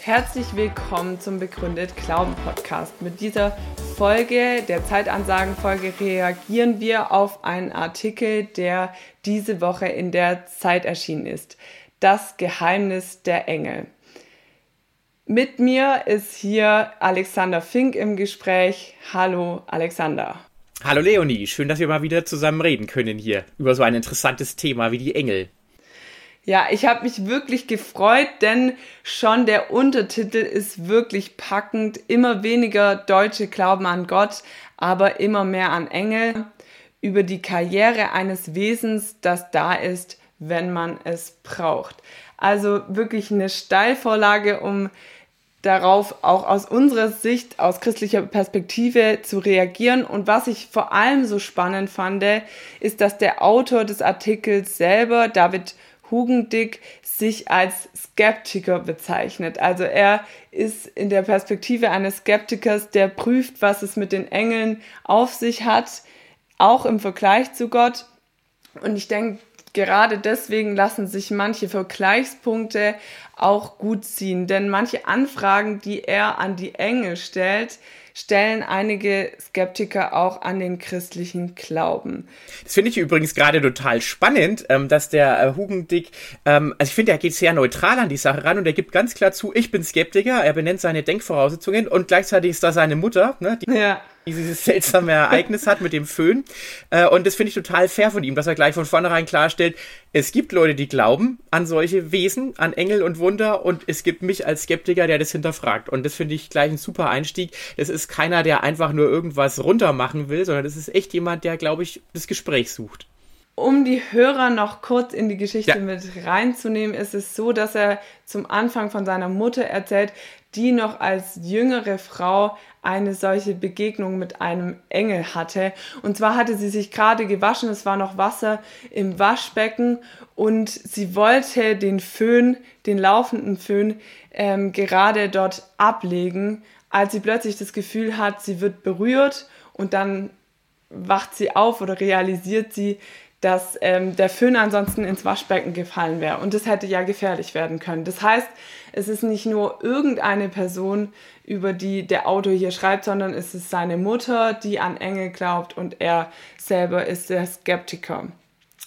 Herzlich willkommen zum Begründet Glauben Podcast. Mit dieser Folge, der Zeitansagenfolge, reagieren wir auf einen Artikel, der diese Woche in der Zeit erschienen ist. Das Geheimnis der Engel. Mit mir ist hier Alexander Fink im Gespräch. Hallo Alexander. Hallo Leonie, schön, dass wir mal wieder zusammen reden können hier über so ein interessantes Thema wie die Engel. Ja, ich habe mich wirklich gefreut, denn schon der Untertitel ist wirklich packend. Immer weniger Deutsche glauben an Gott, aber immer mehr an Engel. Über die Karriere eines Wesens, das da ist, wenn man es braucht. Also wirklich eine Steilvorlage, um darauf auch aus unserer Sicht, aus christlicher Perspektive zu reagieren. Und was ich vor allem so spannend fand, ist, dass der Autor des Artikels selber, David Hugendick, sich als Skeptiker bezeichnet. Also er ist in der Perspektive eines Skeptikers, der prüft, was es mit den Engeln auf sich hat, auch im Vergleich zu Gott. Und ich denke, gerade deswegen lassen sich manche Vergleichspunkte auch gut ziehen, denn manche Anfragen, die er an die Engel stellt, stellen einige Skeptiker auch an den christlichen Glauben. Das finde ich übrigens gerade total spannend, ähm, dass der äh, Hugendick, ähm, also ich finde, er geht sehr neutral an die Sache ran und er gibt ganz klar zu, ich bin Skeptiker, er benennt seine Denkvoraussetzungen und gleichzeitig ist da seine Mutter, ne, die ja dieses seltsame Ereignis hat mit dem Föhn. Äh, und das finde ich total fair von ihm, dass er gleich von vornherein klarstellt, es gibt Leute, die glauben an solche Wesen, an Engel und Wunder und es gibt mich als Skeptiker, der das hinterfragt. Und das finde ich gleich ein super Einstieg. Es ist keiner, der einfach nur irgendwas runtermachen will, sondern es ist echt jemand, der, glaube ich, das Gespräch sucht. Um die Hörer noch kurz in die Geschichte ja. mit reinzunehmen, ist es so, dass er zum Anfang von seiner Mutter erzählt, die noch als jüngere Frau eine solche Begegnung mit einem Engel hatte. Und zwar hatte sie sich gerade gewaschen, es war noch Wasser im Waschbecken und sie wollte den Föhn, den laufenden Föhn, ähm, gerade dort ablegen, als sie plötzlich das Gefühl hat, sie wird berührt und dann wacht sie auf oder realisiert sie, dass ähm, der Föhn ansonsten ins Waschbecken gefallen wäre. Und das hätte ja gefährlich werden können. Das heißt, es ist nicht nur irgendeine Person, über die der Autor hier schreibt, sondern es ist seine Mutter, die an Engel glaubt und er selber ist der Skeptiker.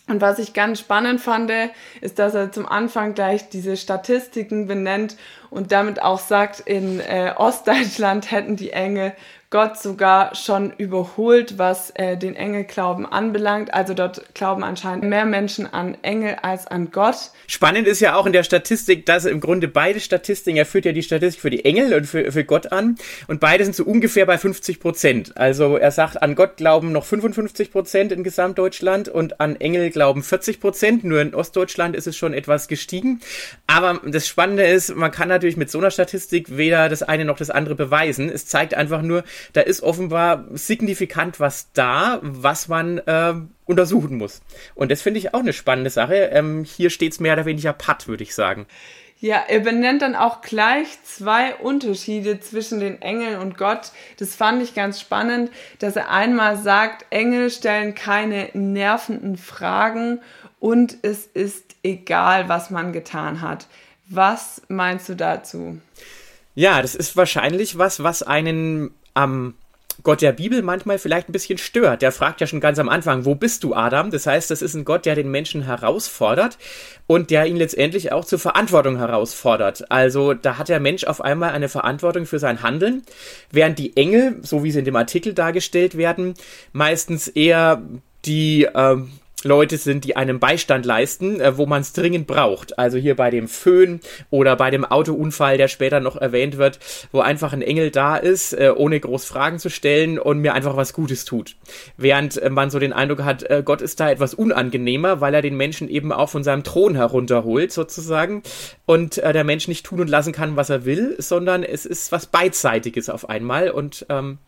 Und was ich ganz spannend fand, ist, dass er zum Anfang gleich diese Statistiken benennt und damit auch sagt, in äh, Ostdeutschland hätten die Engel Gott sogar schon überholt, was äh, den Engelglauben anbelangt. Also dort glauben anscheinend mehr Menschen an Engel als an Gott. Spannend ist ja auch in der Statistik, dass im Grunde beide Statistiken, er führt ja die Statistik für die Engel und für, für Gott an und beide sind so ungefähr bei 50 Prozent. Also er sagt, an Gott glauben noch 55 Prozent in Gesamtdeutschland und an Engel glauben 40 Prozent. Nur in Ostdeutschland ist es schon etwas gestiegen. Aber das Spannende ist, man kann natürlich mit so einer Statistik weder das eine noch das andere beweisen. Es zeigt einfach nur, da ist offenbar signifikant was da, was man äh, untersuchen muss. Und das finde ich auch eine spannende Sache. Ähm, hier steht es mehr oder weniger patt, würde ich sagen. Ja, er benennt dann auch gleich zwei Unterschiede zwischen den Engeln und Gott. Das fand ich ganz spannend, dass er einmal sagt, Engel stellen keine nervenden Fragen und es ist egal, was man getan hat. Was meinst du dazu? Ja, das ist wahrscheinlich was, was einen am Gott der Bibel manchmal vielleicht ein bisschen stört. Der fragt ja schon ganz am Anfang, wo bist du, Adam? Das heißt, das ist ein Gott, der den Menschen herausfordert und der ihn letztendlich auch zur Verantwortung herausfordert. Also da hat der Mensch auf einmal eine Verantwortung für sein Handeln, während die Engel, so wie sie in dem Artikel dargestellt werden, meistens eher die ähm, Leute sind, die einem Beistand leisten, äh, wo man es dringend braucht. Also hier bei dem Föhn oder bei dem Autounfall, der später noch erwähnt wird, wo einfach ein Engel da ist, äh, ohne groß Fragen zu stellen und mir einfach was Gutes tut. Während äh, man so den Eindruck hat, äh, Gott ist da etwas unangenehmer, weil er den Menschen eben auch von seinem Thron herunterholt, sozusagen, und äh, der Mensch nicht tun und lassen kann, was er will, sondern es ist was Beidseitiges auf einmal und ähm,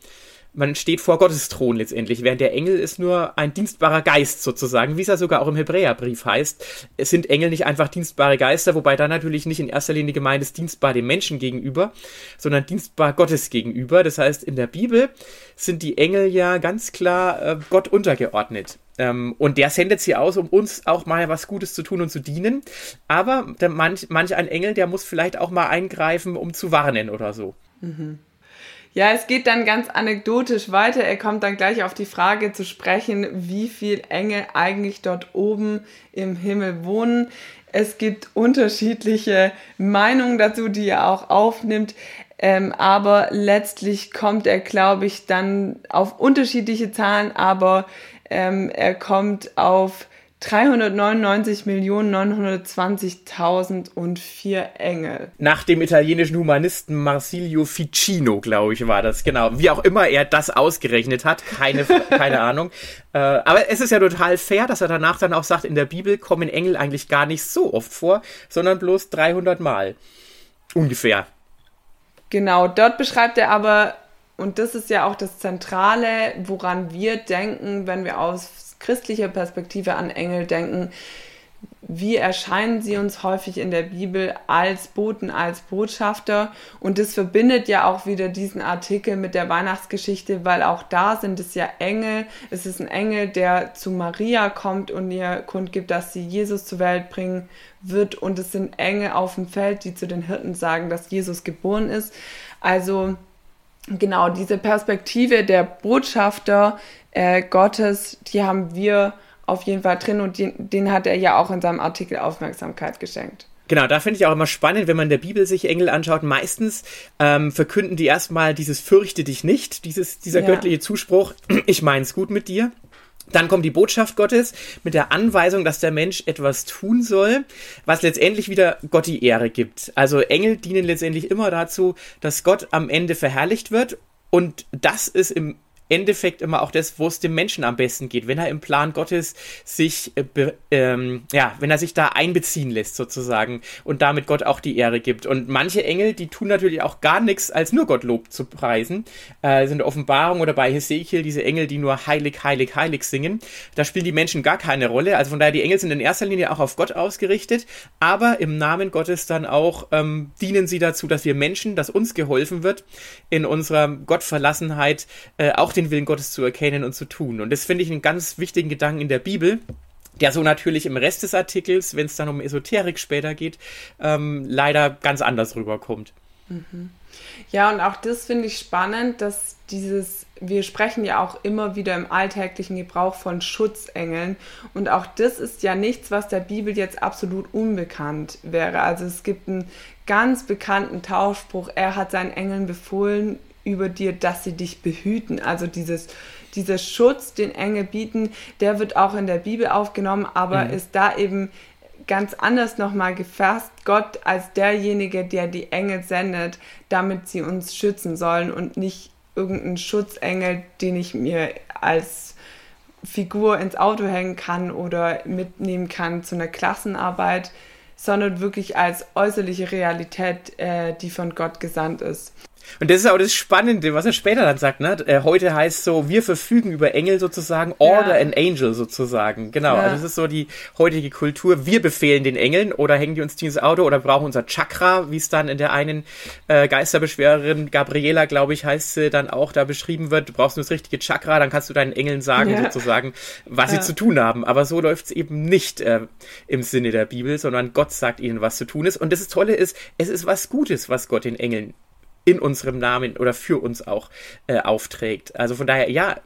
man steht vor Gottes Thron letztendlich, während der Engel ist nur ein dienstbarer Geist sozusagen, wie es ja sogar auch im Hebräerbrief heißt. Es sind Engel nicht einfach dienstbare Geister, wobei da natürlich nicht in erster Linie gemeint ist dienstbar dem Menschen gegenüber, sondern dienstbar Gottes gegenüber. Das heißt, in der Bibel sind die Engel ja ganz klar äh, Gott untergeordnet. Ähm, und der sendet sie aus, um uns auch mal was Gutes zu tun und zu dienen. Aber manch, manch ein Engel, der muss vielleicht auch mal eingreifen, um zu warnen oder so. Mhm. Ja, es geht dann ganz anekdotisch weiter. Er kommt dann gleich auf die Frage zu sprechen, wie viel Engel eigentlich dort oben im Himmel wohnen. Es gibt unterschiedliche Meinungen dazu, die er auch aufnimmt. Ähm, aber letztlich kommt er, glaube ich, dann auf unterschiedliche Zahlen, aber ähm, er kommt auf 399.920.004 Engel. Nach dem italienischen Humanisten Marsilio Ficino, glaube ich, war das. Genau. Wie auch immer er das ausgerechnet hat. Keine, keine Ahnung. Äh, aber es ist ja total fair, dass er danach dann auch sagt, in der Bibel kommen Engel eigentlich gar nicht so oft vor, sondern bloß 300 Mal. Ungefähr. Genau, dort beschreibt er aber, und das ist ja auch das Zentrale, woran wir denken, wenn wir aus christlicher Perspektive an Engel denken, wie erscheinen sie uns häufig in der Bibel als Boten, als Botschafter. Und das verbindet ja auch wieder diesen Artikel mit der Weihnachtsgeschichte, weil auch da sind es ja Engel. Es ist ein Engel, der zu Maria kommt und ihr kundgibt, dass sie Jesus zur Welt bringen wird. Und es sind Engel auf dem Feld, die zu den Hirten sagen, dass Jesus geboren ist. Also genau diese Perspektive der Botschafter äh, Gottes, die haben wir auf jeden Fall drin und den, den hat er ja auch in seinem Artikel Aufmerksamkeit geschenkt. Genau, da finde ich auch immer spannend, wenn man in der Bibel sich Engel anschaut. Meistens ähm, verkünden die erstmal dieses Fürchte dich nicht, dieses, dieser ja. göttliche Zuspruch, ich mein's gut mit dir. Dann kommt die Botschaft Gottes mit der Anweisung, dass der Mensch etwas tun soll, was letztendlich wieder Gott die Ehre gibt. Also Engel dienen letztendlich immer dazu, dass Gott am Ende verherrlicht wird. Und das ist im Endeffekt immer auch das, wo es dem Menschen am besten geht, wenn er im Plan Gottes sich, äh, ähm, ja, wenn er sich da einbeziehen lässt sozusagen und damit Gott auch die Ehre gibt. Und manche Engel, die tun natürlich auch gar nichts, als nur Gott Lob zu preisen. Äh, sind Offenbarung oder bei Hesekiel diese Engel, die nur heilig, heilig, heilig singen. Da spielen die Menschen gar keine Rolle. Also von daher, die Engel sind in erster Linie auch auf Gott ausgerichtet, aber im Namen Gottes dann auch ähm, dienen sie dazu, dass wir Menschen, dass uns geholfen wird, in unserer Gottverlassenheit äh, auch den Willen Gottes zu erkennen und zu tun. Und das finde ich einen ganz wichtigen Gedanken in der Bibel, der so natürlich im Rest des Artikels, wenn es dann um Esoterik später geht, ähm, leider ganz anders rüberkommt. Mhm. Ja, und auch das finde ich spannend, dass dieses, wir sprechen ja auch immer wieder im alltäglichen Gebrauch von Schutzengeln und auch das ist ja nichts, was der Bibel jetzt absolut unbekannt wäre. Also es gibt einen ganz bekannten Tauschspruch, er hat seinen Engeln befohlen, über dir, dass sie dich behüten. Also dieses, dieser Schutz, den Engel bieten, der wird auch in der Bibel aufgenommen, aber mhm. ist da eben ganz anders nochmal gefasst. Gott als derjenige, der die Engel sendet, damit sie uns schützen sollen und nicht irgendein Schutzengel, den ich mir als Figur ins Auto hängen kann oder mitnehmen kann zu einer Klassenarbeit, sondern wirklich als äußerliche Realität, äh, die von Gott gesandt ist. Und das ist auch das Spannende, was er später dann sagt, ne? Äh, heute heißt so, wir verfügen über Engel sozusagen, Order ja. and Angel sozusagen. Genau, ja. also das ist so die heutige Kultur. Wir befehlen den Engeln oder hängen die uns dieses Auto oder brauchen unser Chakra, wie es dann in der einen äh, Geisterbeschwererin Gabriela, glaube ich, heißt sie, dann auch da beschrieben wird. Du brauchst nur das richtige Chakra, dann kannst du deinen Engeln sagen ja. sozusagen, was sie zu tun haben. Aber so läuft es eben nicht äh, im Sinne der Bibel, sondern Gott sagt ihnen, was zu tun ist. Und das Tolle ist, es ist was Gutes, was Gott den Engeln in unserem Namen oder für uns auch äh, aufträgt. Also von daher, ja,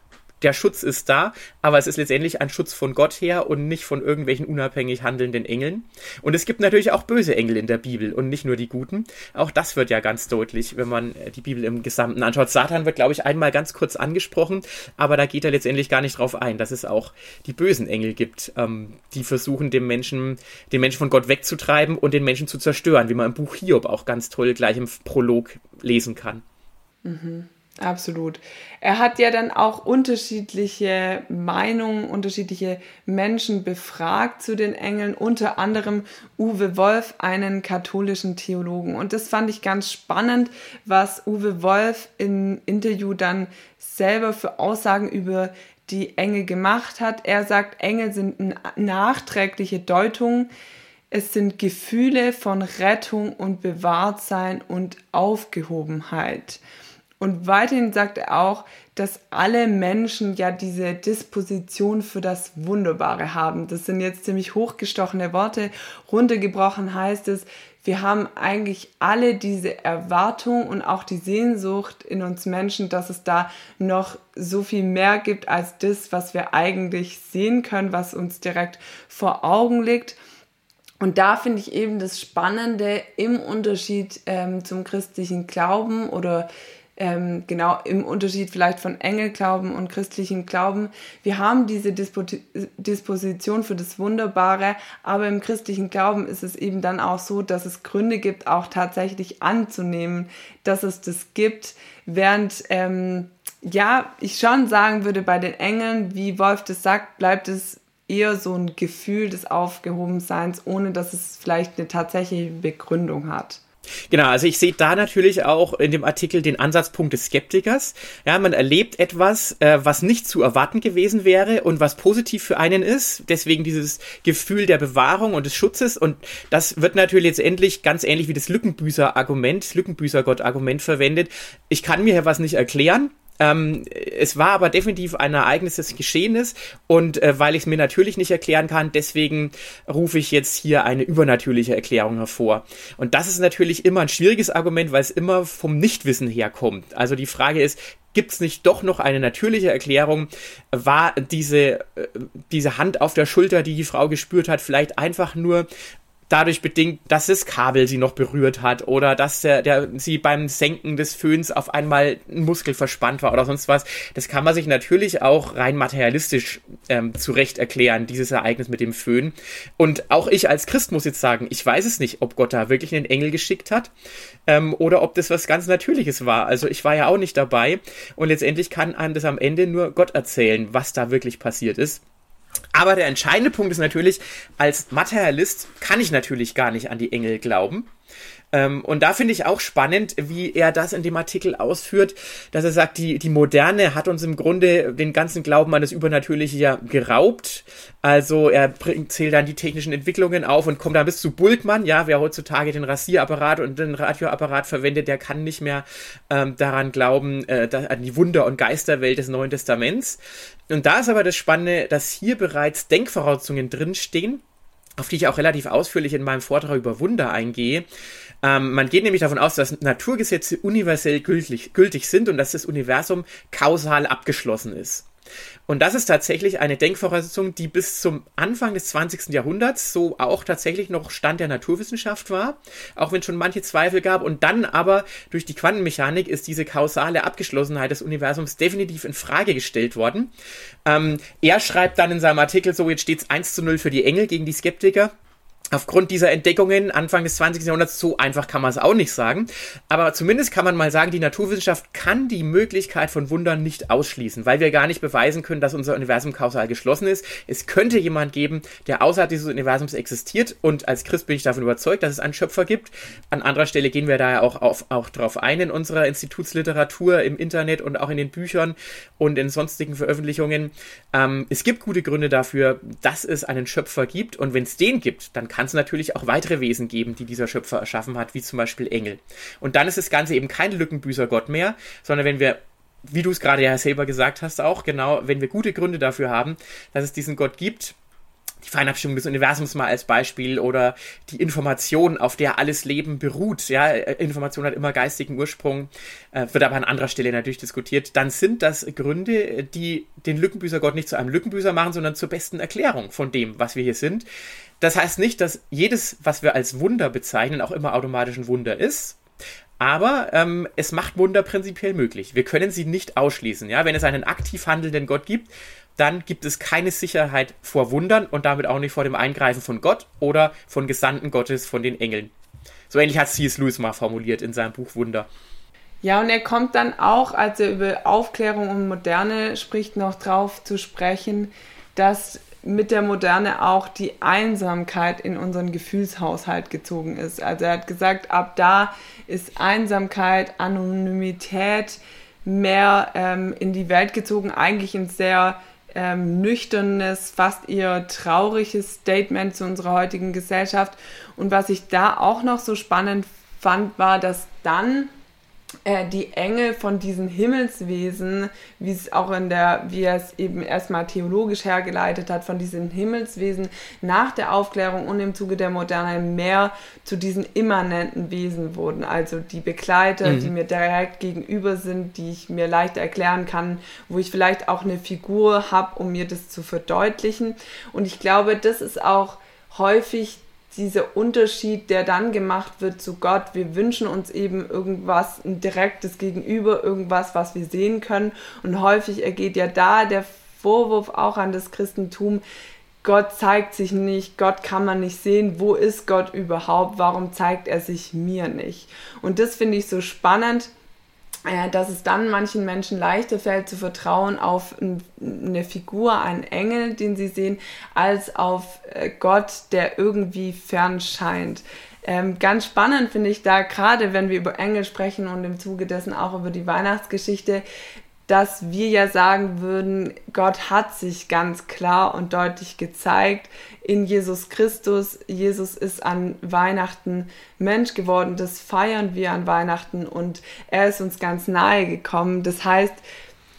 der Schutz ist da, aber es ist letztendlich ein Schutz von Gott her und nicht von irgendwelchen unabhängig handelnden Engeln. Und es gibt natürlich auch böse Engel in der Bibel und nicht nur die guten. Auch das wird ja ganz deutlich, wenn man äh, die Bibel im Gesamten anschaut. Satan wird, glaube ich, einmal ganz kurz angesprochen, aber da geht er letztendlich gar nicht drauf ein, dass es auch die bösen Engel gibt, ähm, die versuchen, dem Menschen, den Menschen von Gott wegzutreiben und den Menschen zu zerstören, wie man im Buch Hiob auch ganz toll gleich im Prolog lesen kann. Mhm. Absolut. Er hat ja dann auch unterschiedliche Meinungen, unterschiedliche Menschen befragt zu den Engeln, unter anderem Uwe Wolf, einen katholischen Theologen. Und das fand ich ganz spannend, was Uwe Wolf im Interview dann selber für Aussagen über die Engel gemacht hat. Er sagt, Engel sind nachträgliche Deutungen. Es sind Gefühle von Rettung und Bewahrtsein und Aufgehobenheit. Und weiterhin sagt er auch, dass alle Menschen ja diese Disposition für das Wunderbare haben. Das sind jetzt ziemlich hochgestochene Worte. Runtergebrochen heißt es, wir haben eigentlich alle diese Erwartung und auch die Sehnsucht in uns Menschen, dass es da noch so viel mehr gibt als das, was wir eigentlich sehen können, was uns direkt vor Augen liegt. Und da finde ich eben das Spannende im Unterschied ähm, zum christlichen Glauben oder ähm, genau im Unterschied vielleicht von Engelglauben und christlichem Glauben. Wir haben diese Dispo Disposition für das Wunderbare, aber im christlichen Glauben ist es eben dann auch so, dass es Gründe gibt, auch tatsächlich anzunehmen, dass es das gibt, während ähm, ja, ich schon sagen würde, bei den Engeln, wie Wolf das sagt, bleibt es eher so ein Gefühl des Aufgehobenseins, ohne dass es vielleicht eine tatsächliche Begründung hat. Genau, also ich sehe da natürlich auch in dem Artikel den Ansatzpunkt des Skeptikers. Ja, man erlebt etwas, äh, was nicht zu erwarten gewesen wäre und was positiv für einen ist. Deswegen dieses Gefühl der Bewahrung und des Schutzes. Und das wird natürlich letztendlich ganz ähnlich wie das Lückenbüßer-Argument, Lückenbüßer-Gott-Argument verwendet. Ich kann mir hier was nicht erklären. Ähm, es war aber definitiv ein Ereignis, das geschehen ist. Und äh, weil ich es mir natürlich nicht erklären kann, deswegen rufe ich jetzt hier eine übernatürliche Erklärung hervor. Und das ist natürlich immer ein schwieriges Argument, weil es immer vom Nichtwissen herkommt. Also die Frage ist, gibt es nicht doch noch eine natürliche Erklärung? War diese, äh, diese Hand auf der Schulter, die die Frau gespürt hat, vielleicht einfach nur dadurch bedingt, dass das Kabel sie noch berührt hat oder dass der, der sie beim Senken des Föhns auf einmal ein Muskel verspannt war oder sonst was. Das kann man sich natürlich auch rein materialistisch ähm, zurecht erklären, dieses Ereignis mit dem Föhn. Und auch ich als Christ muss jetzt sagen, ich weiß es nicht, ob Gott da wirklich einen Engel geschickt hat ähm, oder ob das was ganz Natürliches war. Also ich war ja auch nicht dabei und letztendlich kann einem das am Ende nur Gott erzählen, was da wirklich passiert ist. Aber der entscheidende Punkt ist natürlich, als Materialist kann ich natürlich gar nicht an die Engel glauben. Ähm, und da finde ich auch spannend, wie er das in dem Artikel ausführt, dass er sagt, die, die Moderne hat uns im Grunde den ganzen Glauben an das Übernatürliche ja geraubt. Also er bringt, zählt dann die technischen Entwicklungen auf und kommt dann bis zu Bultmann. Ja, wer heutzutage den Rasierapparat und den Radioapparat verwendet, der kann nicht mehr ähm, daran glauben, äh, an die Wunder- und Geisterwelt des Neuen Testaments. Und da ist aber das Spannende, dass hier bereits Denkvoraussetzungen drinstehen, auf die ich auch relativ ausführlich in meinem Vortrag über Wunder eingehe. Ähm, man geht nämlich davon aus, dass Naturgesetze universell gültig, gültig sind und dass das Universum kausal abgeschlossen ist. Und das ist tatsächlich eine Denkvoraussetzung, die bis zum Anfang des 20. Jahrhunderts so auch tatsächlich noch Stand der Naturwissenschaft war, auch wenn schon manche Zweifel gab. Und dann aber durch die Quantenmechanik ist diese kausale Abgeschlossenheit des Universums definitiv in Frage gestellt worden. Ähm, er schreibt dann in seinem Artikel so, jetzt steht es 1 zu 0 für die Engel gegen die Skeptiker aufgrund dieser Entdeckungen Anfang des 20. Jahrhunderts, so einfach kann man es auch nicht sagen. Aber zumindest kann man mal sagen, die Naturwissenschaft kann die Möglichkeit von Wundern nicht ausschließen, weil wir gar nicht beweisen können, dass unser Universum kausal geschlossen ist. Es könnte jemand geben, der außerhalb dieses Universums existiert und als Christ bin ich davon überzeugt, dass es einen Schöpfer gibt. An anderer Stelle gehen wir da ja auch, auch drauf ein in unserer Institutsliteratur, im Internet und auch in den Büchern und in sonstigen Veröffentlichungen. Ähm, es gibt gute Gründe dafür, dass es einen Schöpfer gibt und wenn es den gibt, dann kann es natürlich auch weitere Wesen geben, die dieser Schöpfer erschaffen hat, wie zum Beispiel Engel. Und dann ist das Ganze eben kein Lückenbüßer-Gott mehr, sondern wenn wir wie du es gerade ja selber gesagt hast, auch genau, wenn wir gute Gründe dafür haben, dass es diesen Gott gibt, die Feinabstimmung des Universums mal als Beispiel oder die Information, auf der alles Leben beruht. Ja, Information hat immer geistigen Ursprung, äh, wird aber an anderer Stelle natürlich diskutiert. Dann sind das Gründe, die den Lückenbüßer Gott nicht zu einem Lückenbüßer machen, sondern zur besten Erklärung von dem, was wir hier sind. Das heißt nicht, dass jedes, was wir als Wunder bezeichnen, auch immer automatisch ein Wunder ist. Aber ähm, es macht Wunder prinzipiell möglich. Wir können sie nicht ausschließen. Ja? Wenn es einen aktiv handelnden Gott gibt, dann gibt es keine Sicherheit vor Wundern und damit auch nicht vor dem Eingreifen von Gott oder von Gesandten Gottes, von den Engeln. So ähnlich hat C.S. Lewis mal formuliert in seinem Buch Wunder. Ja, und er kommt dann auch, als er über Aufklärung und Moderne spricht, noch drauf zu sprechen, dass mit der Moderne auch die Einsamkeit in unseren Gefühlshaushalt gezogen ist. Also er hat gesagt, ab da ist Einsamkeit, Anonymität mehr ähm, in die Welt gezogen, eigentlich ein sehr ähm, nüchternes, fast eher trauriges Statement zu unserer heutigen Gesellschaft. Und was ich da auch noch so spannend fand, war, dass dann äh, die Engel von diesen Himmelswesen, wie es auch in der, wie er es eben erstmal theologisch hergeleitet hat, von diesen Himmelswesen nach der Aufklärung und im Zuge der Moderne mehr zu diesen immanenten Wesen wurden. Also die Begleiter, mhm. die mir direkt gegenüber sind, die ich mir leicht erklären kann, wo ich vielleicht auch eine Figur habe, um mir das zu verdeutlichen. Und ich glaube, das ist auch häufig dieser Unterschied, der dann gemacht wird zu Gott. Wir wünschen uns eben irgendwas, ein direktes Gegenüber, irgendwas, was wir sehen können. Und häufig ergeht ja da der Vorwurf auch an das Christentum, Gott zeigt sich nicht, Gott kann man nicht sehen, wo ist Gott überhaupt, warum zeigt er sich mir nicht? Und das finde ich so spannend, dass es dann manchen Menschen leichter fällt zu vertrauen auf eine Figur, einen Engel, den sie sehen, als auf äh, Gott, der irgendwie fern scheint. Ähm, ganz spannend finde ich da, gerade wenn wir über Engel sprechen und im Zuge dessen auch über die Weihnachtsgeschichte, dass wir ja sagen würden, Gott hat sich ganz klar und deutlich gezeigt in Jesus Christus. Jesus ist an Weihnachten Mensch geworden, das feiern wir an Weihnachten und er ist uns ganz nahe gekommen. Das heißt,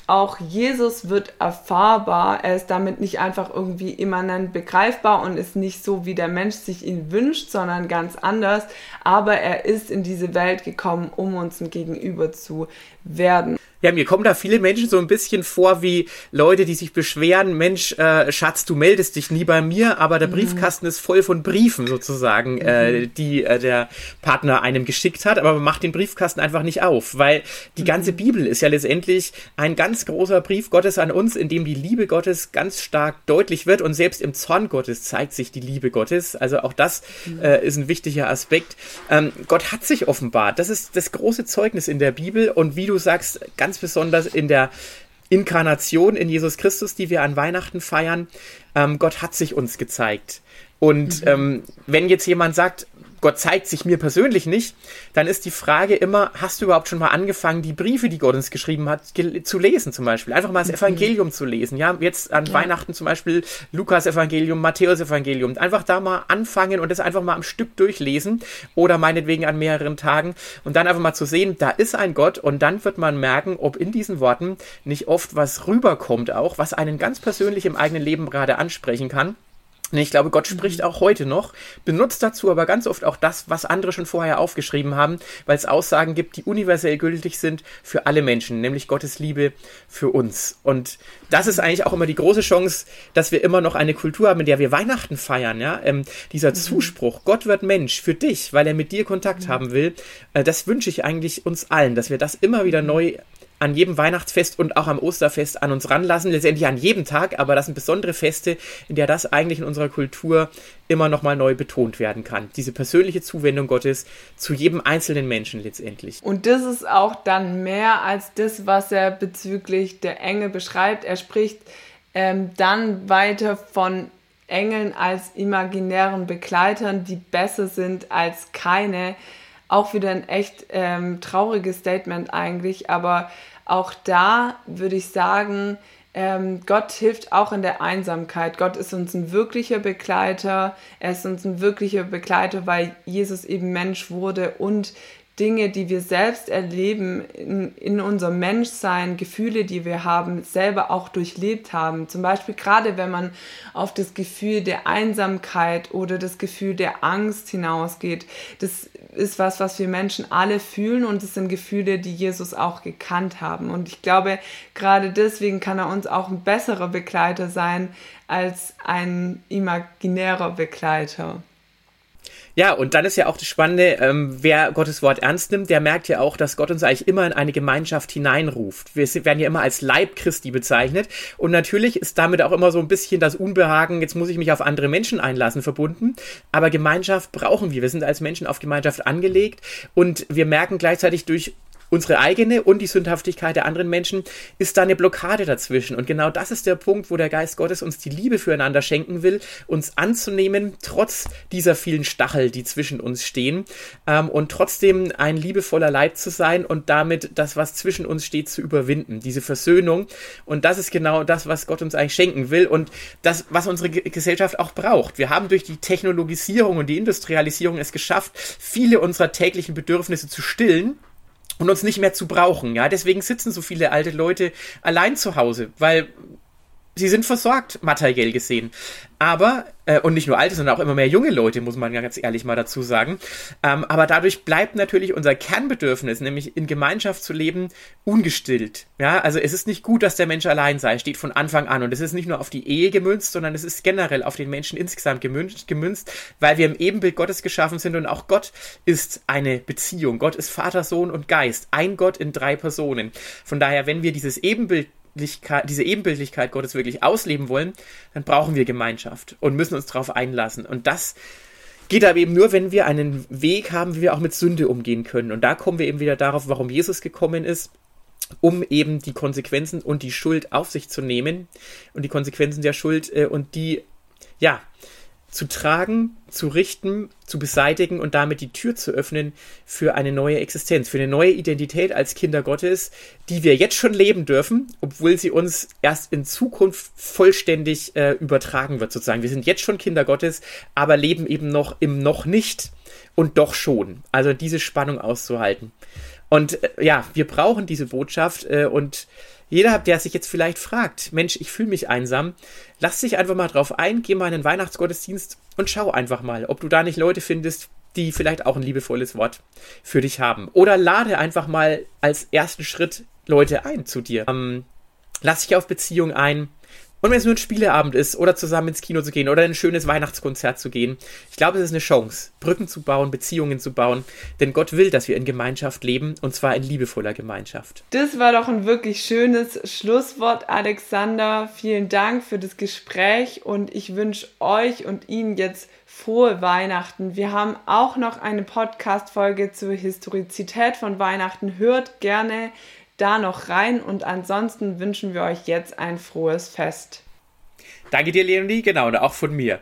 auch Jesus wird erfahrbar. Er ist damit nicht einfach irgendwie immanent begreifbar und ist nicht so, wie der Mensch sich ihn wünscht, sondern ganz anders. Aber er ist in diese Welt gekommen, um uns ein Gegenüber zu werden. Ja, mir kommen da viele Menschen so ein bisschen vor wie Leute, die sich beschweren, Mensch, äh, Schatz, du meldest dich nie bei mir, aber der mhm. Briefkasten ist voll von Briefen sozusagen, äh, mhm. äh, die äh, der Partner einem geschickt hat, aber man macht den Briefkasten einfach nicht auf, weil die mhm. ganze Bibel ist ja letztendlich ein ganz großer Brief Gottes an uns, in dem die Liebe Gottes ganz stark deutlich wird und selbst im Zorn Gottes zeigt sich die Liebe Gottes. Also auch das mhm. äh, ist ein wichtiger Aspekt. Ähm, Gott hat sich offenbart. Das ist das große Zeugnis in der Bibel und wie du sagst, ganz ganz besonders in der Inkarnation in Jesus Christus, die wir an Weihnachten feiern. Ähm, Gott hat sich uns gezeigt. Und mhm. ähm, wenn jetzt jemand sagt, Gott zeigt sich mir persönlich nicht, dann ist die Frage immer, hast du überhaupt schon mal angefangen, die Briefe, die Gott uns geschrieben hat, zu lesen zum Beispiel? Einfach mal das mhm. Evangelium zu lesen. Ja, jetzt an ja. Weihnachten zum Beispiel Lukas Evangelium, Matthäus Evangelium. Einfach da mal anfangen und das einfach mal am Stück durchlesen oder meinetwegen an mehreren Tagen und dann einfach mal zu sehen, da ist ein Gott und dann wird man merken, ob in diesen Worten nicht oft was rüberkommt auch, was einen ganz persönlich im eigenen Leben gerade ansprechen kann. Ich glaube, Gott spricht mhm. auch heute noch, benutzt dazu aber ganz oft auch das, was andere schon vorher aufgeschrieben haben, weil es Aussagen gibt, die universell gültig sind für alle Menschen, nämlich Gottes Liebe für uns. Und das ist eigentlich auch immer die große Chance, dass wir immer noch eine Kultur haben, in der wir Weihnachten feiern. Ja? Ähm, dieser mhm. Zuspruch, Gott wird Mensch für dich, weil er mit dir Kontakt mhm. haben will, äh, das wünsche ich eigentlich uns allen, dass wir das immer wieder neu an jedem Weihnachtsfest und auch am Osterfest an uns ranlassen, letztendlich an jedem Tag, aber das sind besondere Feste, in der das eigentlich in unserer Kultur immer nochmal neu betont werden kann. Diese persönliche Zuwendung Gottes zu jedem einzelnen Menschen letztendlich. Und das ist auch dann mehr als das, was er bezüglich der Engel beschreibt. Er spricht ähm, dann weiter von Engeln als imaginären Begleitern, die besser sind als keine auch wieder ein echt ähm, trauriges Statement eigentlich, aber auch da würde ich sagen, ähm, Gott hilft auch in der Einsamkeit. Gott ist uns ein wirklicher Begleiter. Er ist uns ein wirklicher Begleiter, weil Jesus eben Mensch wurde und Dinge, die wir selbst erleben in, in unserem Menschsein, Gefühle, die wir haben, selber auch durchlebt haben. Zum Beispiel gerade, wenn man auf das Gefühl der Einsamkeit oder das Gefühl der Angst hinausgeht. Das ist was, was wir Menschen alle fühlen und es sind Gefühle, die Jesus auch gekannt haben. Und ich glaube, gerade deswegen kann er uns auch ein besserer Begleiter sein als ein imaginärer Begleiter. Ja, und dann ist ja auch das Spannende, ähm, wer Gottes Wort ernst nimmt, der merkt ja auch, dass Gott uns eigentlich immer in eine Gemeinschaft hineinruft. Wir werden ja immer als Leib Christi bezeichnet. Und natürlich ist damit auch immer so ein bisschen das Unbehagen, jetzt muss ich mich auf andere Menschen einlassen, verbunden. Aber Gemeinschaft brauchen wir. Wir sind als Menschen auf Gemeinschaft angelegt und wir merken gleichzeitig durch unsere eigene und die Sündhaftigkeit der anderen Menschen, ist da eine Blockade dazwischen. Und genau das ist der Punkt, wo der Geist Gottes uns die Liebe füreinander schenken will, uns anzunehmen, trotz dieser vielen Stachel, die zwischen uns stehen, ähm, und trotzdem ein liebevoller Leib zu sein und damit das, was zwischen uns steht, zu überwinden, diese Versöhnung. Und das ist genau das, was Gott uns eigentlich schenken will und das, was unsere Gesellschaft auch braucht. Wir haben durch die Technologisierung und die Industrialisierung es geschafft, viele unserer täglichen Bedürfnisse zu stillen und uns nicht mehr zu brauchen. Ja, deswegen sitzen so viele alte Leute allein zu Hause, weil sie sind versorgt, materiell gesehen. Aber, äh, und nicht nur alte, sondern auch immer mehr junge Leute, muss man ganz ehrlich mal dazu sagen. Ähm, aber dadurch bleibt natürlich unser Kernbedürfnis, nämlich in Gemeinschaft zu leben, ungestillt. Ja, also es ist nicht gut, dass der Mensch allein sei, steht von Anfang an. Und es ist nicht nur auf die Ehe gemünzt, sondern es ist generell auf den Menschen insgesamt gemünzt, gemünzt weil wir im Ebenbild Gottes geschaffen sind und auch Gott ist eine Beziehung. Gott ist Vater, Sohn und Geist. Ein Gott in drei Personen. Von daher, wenn wir dieses Ebenbild diese Ebenbildlichkeit Gottes wirklich ausleben wollen, dann brauchen wir Gemeinschaft und müssen uns darauf einlassen. Und das geht aber eben nur, wenn wir einen Weg haben, wie wir auch mit Sünde umgehen können. Und da kommen wir eben wieder darauf, warum Jesus gekommen ist, um eben die Konsequenzen und die Schuld auf sich zu nehmen und die Konsequenzen der Schuld äh, und die, ja, zu tragen, zu richten, zu beseitigen und damit die Tür zu öffnen für eine neue Existenz, für eine neue Identität als Kinder Gottes, die wir jetzt schon leben dürfen, obwohl sie uns erst in Zukunft vollständig äh, übertragen wird, sozusagen. Wir sind jetzt schon Kinder Gottes, aber leben eben noch im noch nicht und doch schon. Also diese Spannung auszuhalten. Und äh, ja, wir brauchen diese Botschaft äh, und jeder, der sich jetzt vielleicht fragt, Mensch, ich fühle mich einsam, lass dich einfach mal drauf ein, geh mal in den Weihnachtsgottesdienst und schau einfach mal, ob du da nicht Leute findest, die vielleicht auch ein liebevolles Wort für dich haben. Oder lade einfach mal als ersten Schritt Leute ein zu dir. Ähm, lass dich auf Beziehung ein. Und wenn es nur ein Spieleabend ist oder zusammen ins Kino zu gehen oder ein schönes Weihnachtskonzert zu gehen, ich glaube, es ist eine Chance, Brücken zu bauen, Beziehungen zu bauen, denn Gott will, dass wir in Gemeinschaft leben und zwar in liebevoller Gemeinschaft. Das war doch ein wirklich schönes Schlusswort, Alexander. Vielen Dank für das Gespräch und ich wünsche euch und Ihnen jetzt frohe Weihnachten. Wir haben auch noch eine Podcast-Folge zur Historizität von Weihnachten. Hört gerne da noch rein und ansonsten wünschen wir euch jetzt ein frohes Fest. Danke dir, Leonie, genau, und auch von mir.